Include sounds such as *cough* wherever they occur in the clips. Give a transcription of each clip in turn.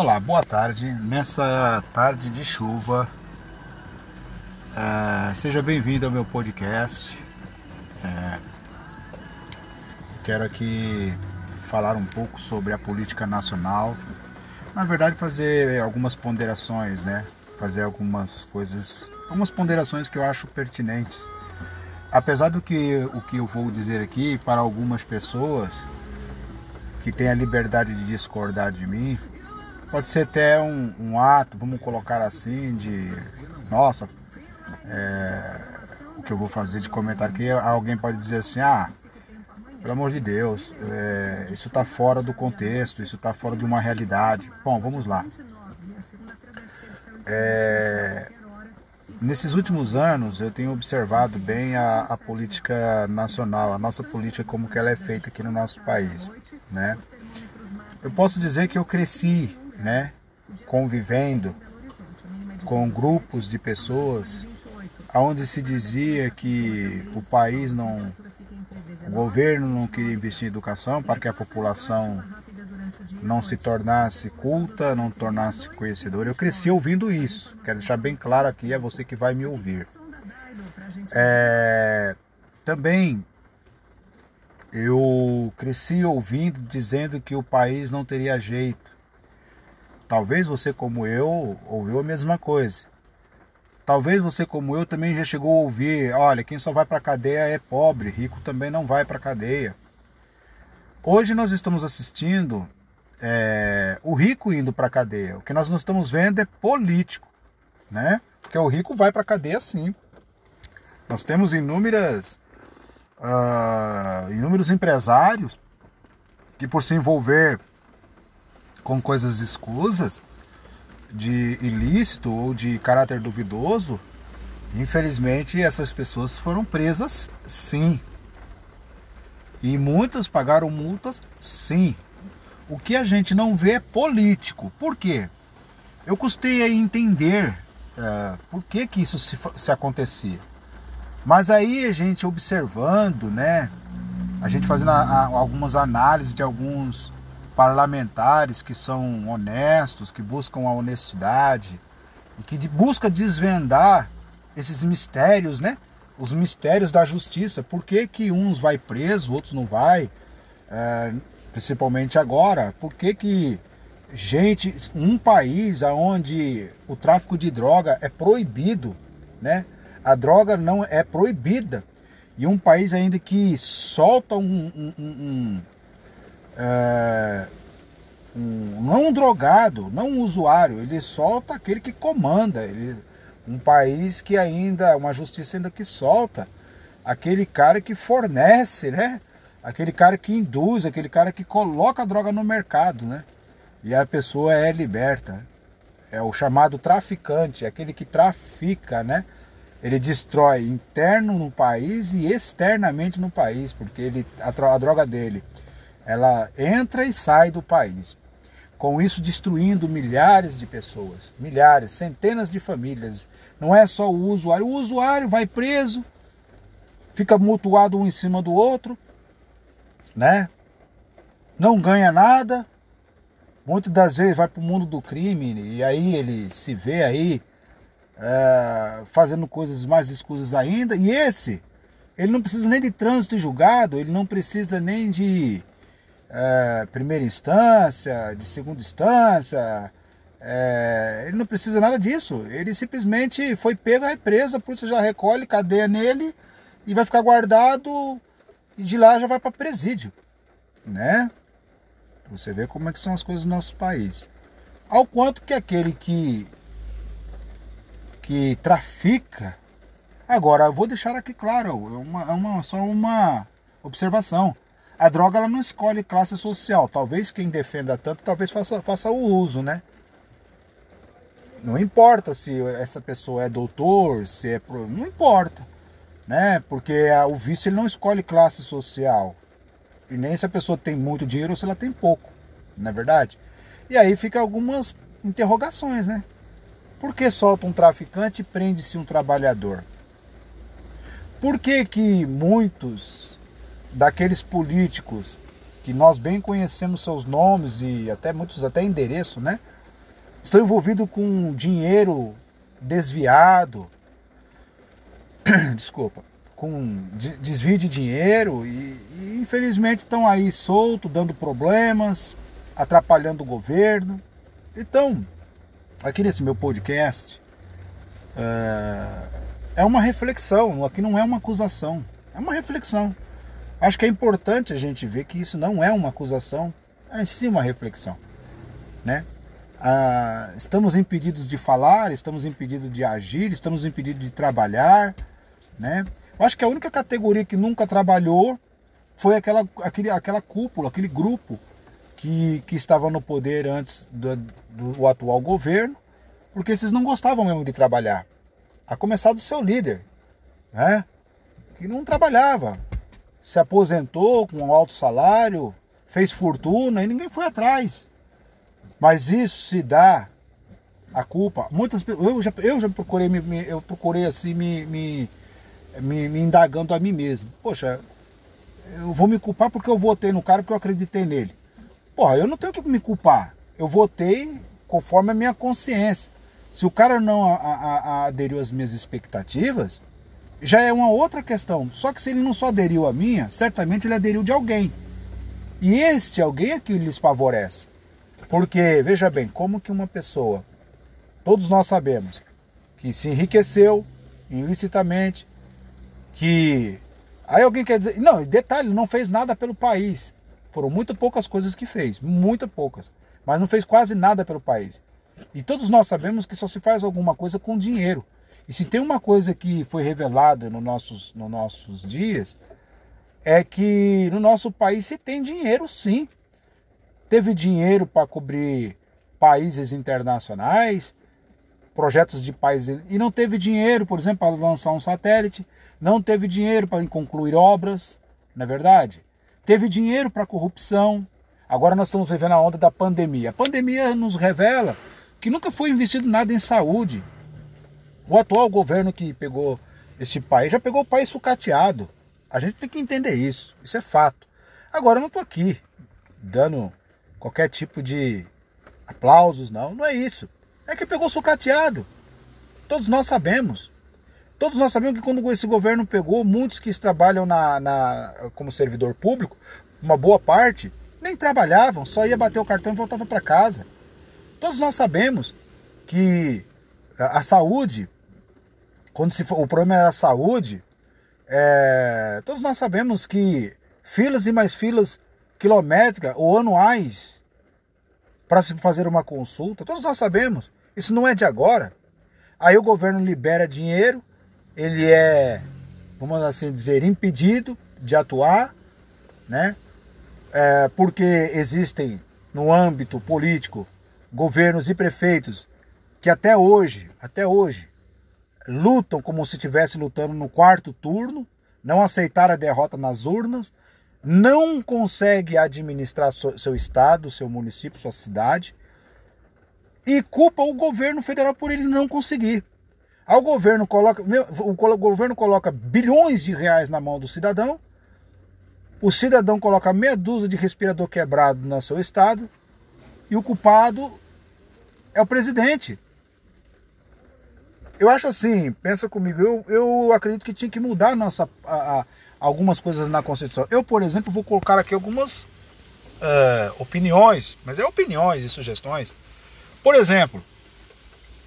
Olá, boa tarde. Nessa tarde de chuva, é, seja bem-vindo ao meu podcast. É, quero aqui falar um pouco sobre a política nacional. Na verdade, fazer algumas ponderações, né? Fazer algumas coisas, algumas ponderações que eu acho pertinentes. Apesar do que o que eu vou dizer aqui para algumas pessoas que têm a liberdade de discordar de mim, Pode ser até um, um ato, vamos colocar assim, de nossa, é, o que eu vou fazer de comentário que alguém pode dizer assim, ah, pelo amor de Deus, é, isso está fora do contexto, isso está fora de uma realidade. Bom, vamos lá. É, nesses últimos anos eu tenho observado bem a, a, política nacional, a nossa política como que ela é feita aqui no nosso país, né? Eu posso dizer que eu cresci né, convivendo com grupos de pessoas aonde se dizia que o país não o governo não queria investir em educação para que a população não se tornasse culta, não tornasse conhecedora. Eu cresci ouvindo isso. Quero deixar bem claro aqui, é você que vai me ouvir. É, também eu cresci ouvindo dizendo que o país não teria jeito, Talvez você, como eu, ouviu a mesma coisa. Talvez você, como eu, também já chegou a ouvir: olha, quem só vai para cadeia é pobre, rico também não vai para cadeia. Hoje nós estamos assistindo é, o rico indo para cadeia. O que nós não estamos vendo é político, né? Porque o rico vai para cadeia sim. Nós temos inúmeras, uh, inúmeros empresários que, por se envolver com coisas escusas, de ilícito ou de caráter duvidoso, infelizmente essas pessoas foram presas sim. E muitas pagaram multas sim. O que a gente não vê é político. Por quê? Eu custei a entender uh, por que, que isso se, se acontecia. Mas aí a gente observando, né? A gente fazendo a, a, algumas análises de alguns parlamentares que são honestos, que buscam a honestidade e que de, busca desvendar esses mistérios, né? Os mistérios da justiça. Por que, que uns vai preso, outros não vai? É, principalmente agora. Por que, que gente, um país onde o tráfico de droga é proibido, né? A droga não é proibida. E um país ainda que solta um, um, um, é, um, não um drogado, não um usuário, ele solta aquele que comanda. Ele, um país que ainda, uma justiça ainda que solta aquele cara que fornece, né? Aquele cara que induz, aquele cara que coloca a droga no mercado, né? E a pessoa é liberta. É o chamado traficante, é aquele que trafica, né? Ele destrói interno no país e externamente no país, porque ele, a, a droga dele ela entra e sai do país. Com isso, destruindo milhares de pessoas, milhares, centenas de famílias. Não é só o usuário. O usuário vai preso, fica mutuado um em cima do outro, né? Não ganha nada. Muitas das vezes vai para o mundo do crime e aí ele se vê aí é, fazendo coisas mais escusas ainda. E esse, ele não precisa nem de trânsito julgado, ele não precisa nem de é, primeira instância, de segunda instância. É, ele não precisa nada disso. Ele simplesmente foi pego à represa, por isso já recolhe cadeia nele e vai ficar guardado e de lá já vai para presídio, né? Você vê como é que são as coisas no nosso país. Ao quanto que aquele que que trafica, agora eu vou deixar aqui claro, é uma, é uma só uma observação. A droga ela não escolhe classe social. Talvez quem defenda tanto, talvez faça, faça o uso, né? Não importa se essa pessoa é doutor, se é. Não importa. Né? Porque o vício ele não escolhe classe social. E nem se a pessoa tem muito dinheiro ou se ela tem pouco. Não é verdade? E aí fica algumas interrogações, né? Por que solta um traficante e prende-se um trabalhador? Por que, que muitos daqueles políticos que nós bem conhecemos seus nomes e até muitos até endereço, né? estão envolvidos com dinheiro desviado, *clears throat* desculpa, com desvio de dinheiro e, e infelizmente estão aí solto, dando problemas, atrapalhando o governo. Então, aqui nesse meu podcast é, é uma reflexão, aqui não é uma acusação, é uma reflexão. Acho que é importante a gente ver que isso não é uma acusação, é sim uma reflexão, né? Ah, estamos impedidos de falar, estamos impedidos de agir, estamos impedidos de trabalhar, né? Eu acho que a única categoria que nunca trabalhou foi aquela, aquele, aquela cúpula, aquele grupo que, que estava no poder antes do, do atual governo, porque esses não gostavam mesmo de trabalhar. A começar do seu líder, né? Que não trabalhava, se aposentou com um alto salário, fez fortuna e ninguém foi atrás. Mas isso se dá a culpa. Muitas eu já, eu já procurei me, eu procurei assim me, me, me, me indagando a mim mesmo. Poxa, eu vou me culpar porque eu votei no cara porque eu acreditei nele. Porra, eu não tenho que me culpar. Eu votei conforme a minha consciência. Se o cara não a, a, a aderiu às minhas expectativas, já é uma outra questão. Só que se ele não só aderiu à minha, certamente ele aderiu de alguém. E este alguém é que lhes favorece. Porque, veja bem, como que uma pessoa, todos nós sabemos, que se enriqueceu ilicitamente, que. Aí alguém quer dizer. Não, detalhe, não fez nada pelo país. Foram muito poucas coisas que fez, muito poucas. Mas não fez quase nada pelo país. E todos nós sabemos que só se faz alguma coisa com dinheiro. E se tem uma coisa que foi revelada nos nossos, nos nossos dias, é que no nosso país se tem dinheiro sim. Teve dinheiro para cobrir países internacionais, projetos de países. E não teve dinheiro, por exemplo, para lançar um satélite. Não teve dinheiro para concluir obras, não é verdade? Teve dinheiro para corrupção. Agora nós estamos vivendo a onda da pandemia. A pandemia nos revela que nunca foi investido nada em saúde. O atual governo que pegou esse país já pegou o país sucateado. A gente tem que entender isso. Isso é fato. Agora eu não estou aqui dando qualquer tipo de aplausos, não. Não é isso. É que pegou sucateado. Todos nós sabemos. Todos nós sabemos que quando esse governo pegou, muitos que trabalham na, na, como servidor público, uma boa parte, nem trabalhavam, só ia bater o cartão e voltava para casa. Todos nós sabemos que a, a saúde quando se for, o problema era a saúde, é, todos nós sabemos que filas e mais filas quilométricas ou anuais para se fazer uma consulta, todos nós sabemos, isso não é de agora. Aí o governo libera dinheiro, ele é, vamos assim dizer, impedido de atuar, né? É, porque existem no âmbito político governos e prefeitos que até hoje, até hoje, lutam como se estivesse lutando no quarto turno, não aceitaram a derrota nas urnas, não consegue administrar seu estado, seu município, sua cidade e culpa o governo federal por ele não conseguir. Ao governo coloca, o governo coloca bilhões de reais na mão do cidadão, o cidadão coloca meia dúzia de respirador quebrado no seu estado e o culpado é o presidente. Eu acho assim, pensa comigo, eu, eu acredito que tinha que mudar nossa, a, a, algumas coisas na Constituição. Eu, por exemplo, vou colocar aqui algumas uh, opiniões, mas é opiniões e sugestões. Por exemplo,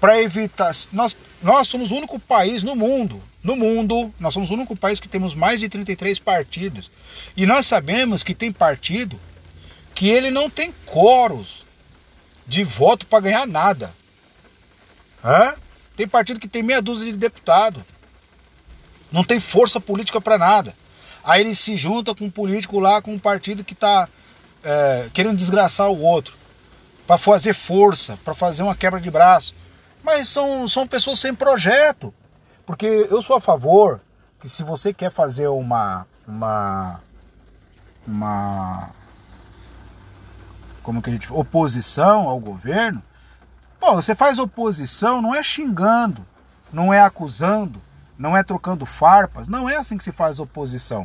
para evitar. Nós, nós somos o único país no mundo, no mundo, nós somos o único país que temos mais de 33 partidos. E nós sabemos que tem partido que ele não tem coros de voto para ganhar nada. Hã? Tem partido que tem meia dúzia de deputado. Não tem força política para nada. Aí ele se junta com um político lá, com um partido que está é, querendo desgraçar o outro. Para fazer força, para fazer uma quebra de braço. Mas são, são pessoas sem projeto. Porque eu sou a favor que se você quer fazer uma. uma. uma. como que a gente. oposição ao governo, Pô, você faz oposição não é xingando, não é acusando, não é trocando farpas, não é assim que se faz oposição.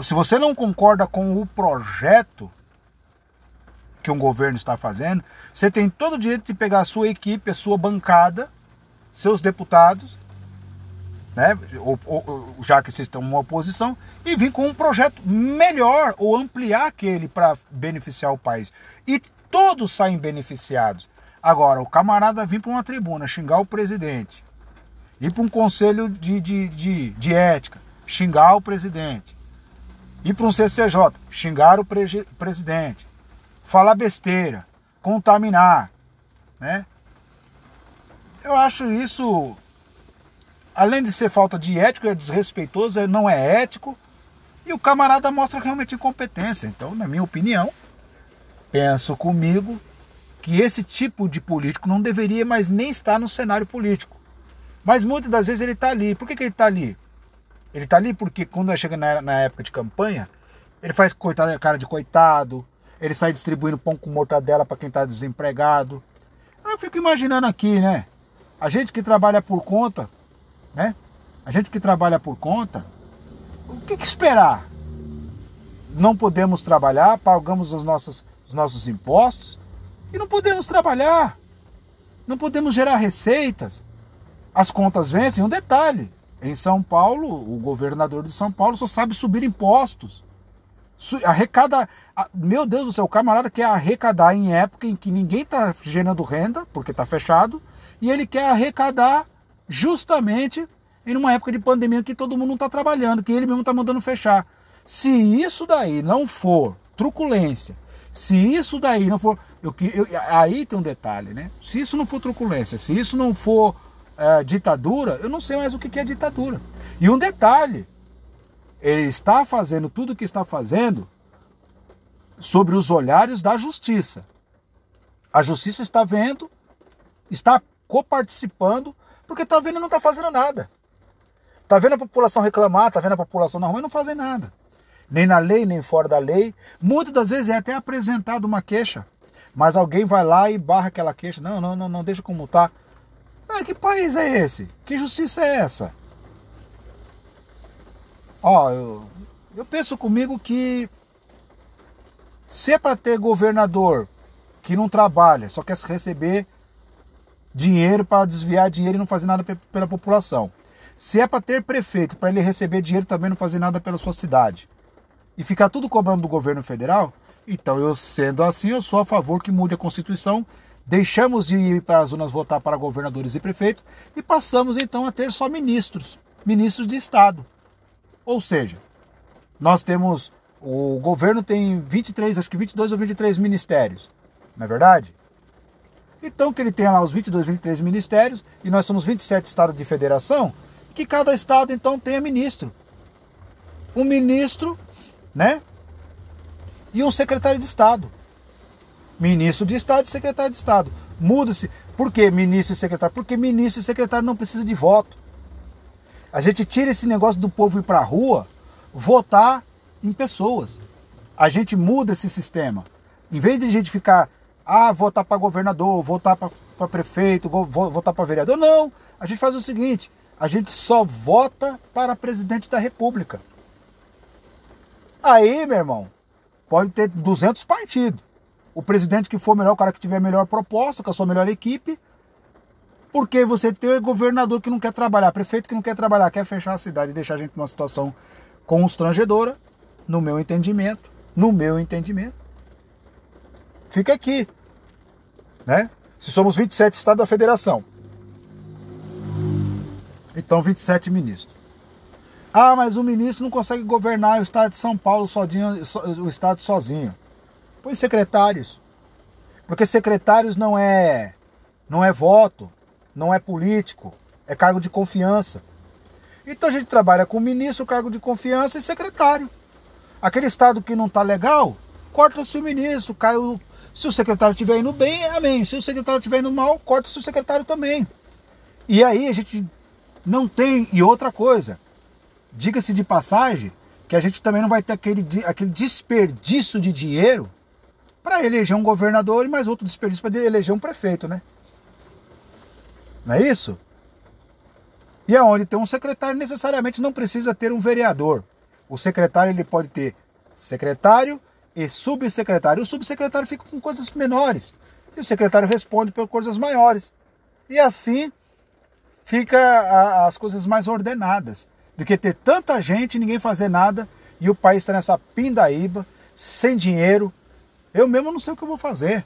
Se você não concorda com o projeto que um governo está fazendo, você tem todo o direito de pegar a sua equipe, a sua bancada, seus deputados, né, ou, ou, já que vocês estão uma oposição, e vir com um projeto melhor ou ampliar aquele para beneficiar o país. E todos saem beneficiados. Agora, o camarada vir para uma tribuna xingar o presidente, ir para um conselho de, de, de, de ética, xingar o presidente, ir para um CCJ, xingar o pre presidente, falar besteira, contaminar, né? Eu acho isso, além de ser falta de ético, é desrespeitoso, é, não é ético, e o camarada mostra realmente incompetência. Então, na minha opinião, penso comigo que esse tipo de político não deveria mais nem estar no cenário político. Mas muitas das vezes ele está ali. Por que, que ele está ali? Ele está ali porque quando chega na, época de campanha, ele faz coitado, cara de coitado, ele sai distribuindo pão com mortadela para quem está desempregado. Eu fico imaginando aqui, né? A gente que trabalha por conta, né? A gente que trabalha por conta, o que, que esperar? Não podemos trabalhar, pagamos os nossos, os nossos impostos e não podemos trabalhar. Não podemos gerar receitas. As contas vencem. Um detalhe: em São Paulo, o governador de São Paulo só sabe subir impostos. Arrecada. Meu Deus do céu, o camarada quer arrecadar em época em que ninguém está gerando renda, porque está fechado, e ele quer arrecadar justamente em uma época de pandemia que todo mundo não está trabalhando, que ele mesmo está mandando fechar. Se isso daí não for truculência, se isso daí não for. Eu, eu, aí tem um detalhe, né? Se isso não for truculência, se isso não for é, ditadura, eu não sei mais o que é ditadura. E um detalhe, ele está fazendo tudo o que está fazendo sobre os olhares da justiça. A justiça está vendo, está coparticipando, porque está vendo e não está fazendo nada. Está vendo a população reclamar, está vendo a população na rua e não fazem nada. Nem na lei, nem fora da lei. Muitas das vezes é até apresentado uma queixa, mas alguém vai lá e barra aquela queixa. Não, não, não, não deixa como está. Ah, que país é esse? Que justiça é essa? Ó, eu, eu penso comigo que se é para ter governador que não trabalha, só quer receber dinheiro para desviar dinheiro e não fazer nada pela população. Se é para ter prefeito, para ele receber dinheiro também não fazer nada pela sua cidade. E ficar tudo cobrando do governo federal, então eu sendo assim, eu sou a favor que mude a Constituição Deixamos de ir para as zonas votar para governadores e prefeitos e passamos então a ter só ministros, ministros de Estado. Ou seja, nós temos, o governo tem 23, acho que 22 ou 23 ministérios, não é verdade? Então que ele tenha lá os 22, 23 ministérios e nós somos 27 estados de federação, que cada estado então tenha ministro. Um ministro, né? E um secretário de Estado ministro de Estado e secretário de Estado. Muda-se. Por que ministro e secretário? Porque ministro e secretário não precisa de voto. A gente tira esse negócio do povo ir para a rua votar em pessoas. A gente muda esse sistema. Em vez de a gente ficar, ah, votar para governador, votar para prefeito, votar para vereador, não. A gente faz o seguinte: a gente só vota para presidente da república. Aí, meu irmão, pode ter 200 partidos o presidente que for melhor, o cara que tiver a melhor proposta, com a sua melhor equipe. Porque você tem governador que não quer trabalhar, prefeito que não quer trabalhar, quer fechar a cidade e deixar a gente numa situação constrangedora, no meu entendimento, no meu entendimento. Fica aqui, né? Se somos 27 estados da federação, então 27 ministros. Ah, mas o ministro não consegue governar o estado de São Paulo sozinho, o estado sozinho. Põe secretários. Porque secretários não é não é voto, não é político, é cargo de confiança. Então a gente trabalha com ministro, cargo de confiança e secretário. Aquele estado que não está legal, corta-se o ministro, cai o... Se o secretário estiver indo bem, amém. Se o secretário estiver indo mal, corta-se o secretário também. E aí a gente não tem. E outra coisa, diga-se de passagem, que a gente também não vai ter aquele, aquele desperdício de dinheiro para eleger um governador e mais outro desperdício para eleger um prefeito, né? Não é isso? E aonde tem um secretário, necessariamente não precisa ter um vereador. O secretário ele pode ter secretário e subsecretário. O subsecretário fica com coisas menores e o secretário responde por coisas maiores. E assim fica a, as coisas mais ordenadas do que ter tanta gente e ninguém fazer nada e o país está nessa pindaíba, sem dinheiro. Eu mesmo não sei o que eu vou fazer,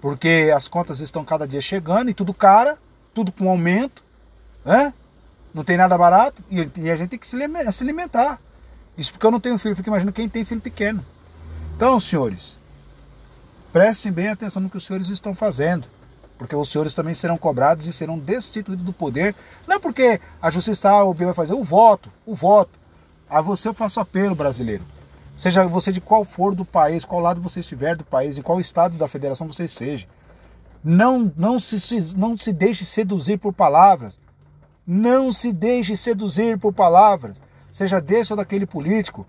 porque as contas estão cada dia chegando e tudo cara, tudo com aumento, né? não tem nada barato e a gente tem que se alimentar. Isso porque eu não tenho filho, eu fico imaginando quem tem filho pequeno. Então, senhores, prestem bem atenção no que os senhores estão fazendo, porque os senhores também serão cobrados e serão destituídos do poder, não porque a justiça A ou vai fazer, o voto, o voto. A você eu faço apelo, brasileiro. Seja você de qual for do país, qual lado você estiver do país, em qual estado da federação você seja. Não, não, se, não se deixe seduzir por palavras. Não se deixe seduzir por palavras. Seja desse ou daquele político.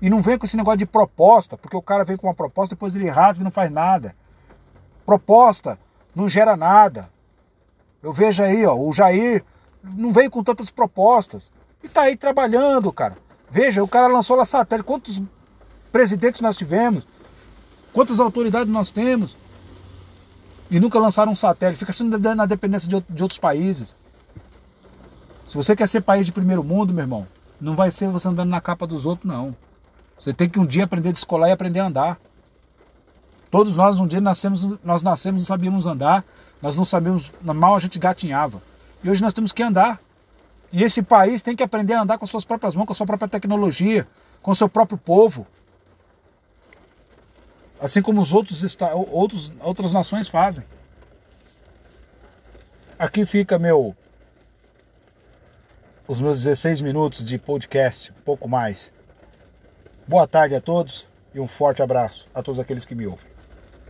E não venha com esse negócio de proposta, porque o cara vem com uma proposta, depois ele rasga e não faz nada. Proposta não gera nada. Eu vejo aí, ó, o Jair não veio com tantas propostas. E tá aí trabalhando, cara. Veja, o cara lançou lá satélite. Quantos presidentes nós tivemos? Quantas autoridades nós temos? E nunca lançaram um satélite. Fica sendo na dependência de, de outros países. Se você quer ser país de primeiro mundo, meu irmão, não vai ser você andando na capa dos outros, não. Você tem que um dia aprender a descolar e aprender a andar. Todos nós um dia nascemos, nós nascemos não sabíamos andar, nós não sabíamos, mal a gente gatinhava. E hoje nós temos que andar. E esse país tem que aprender a andar com suas próprias mãos, com a sua própria tecnologia, com o seu próprio povo. Assim como os outros, outros outras nações fazem. Aqui fica meu os meus 16 minutos de podcast, um pouco mais. Boa tarde a todos e um forte abraço a todos aqueles que me ouvem.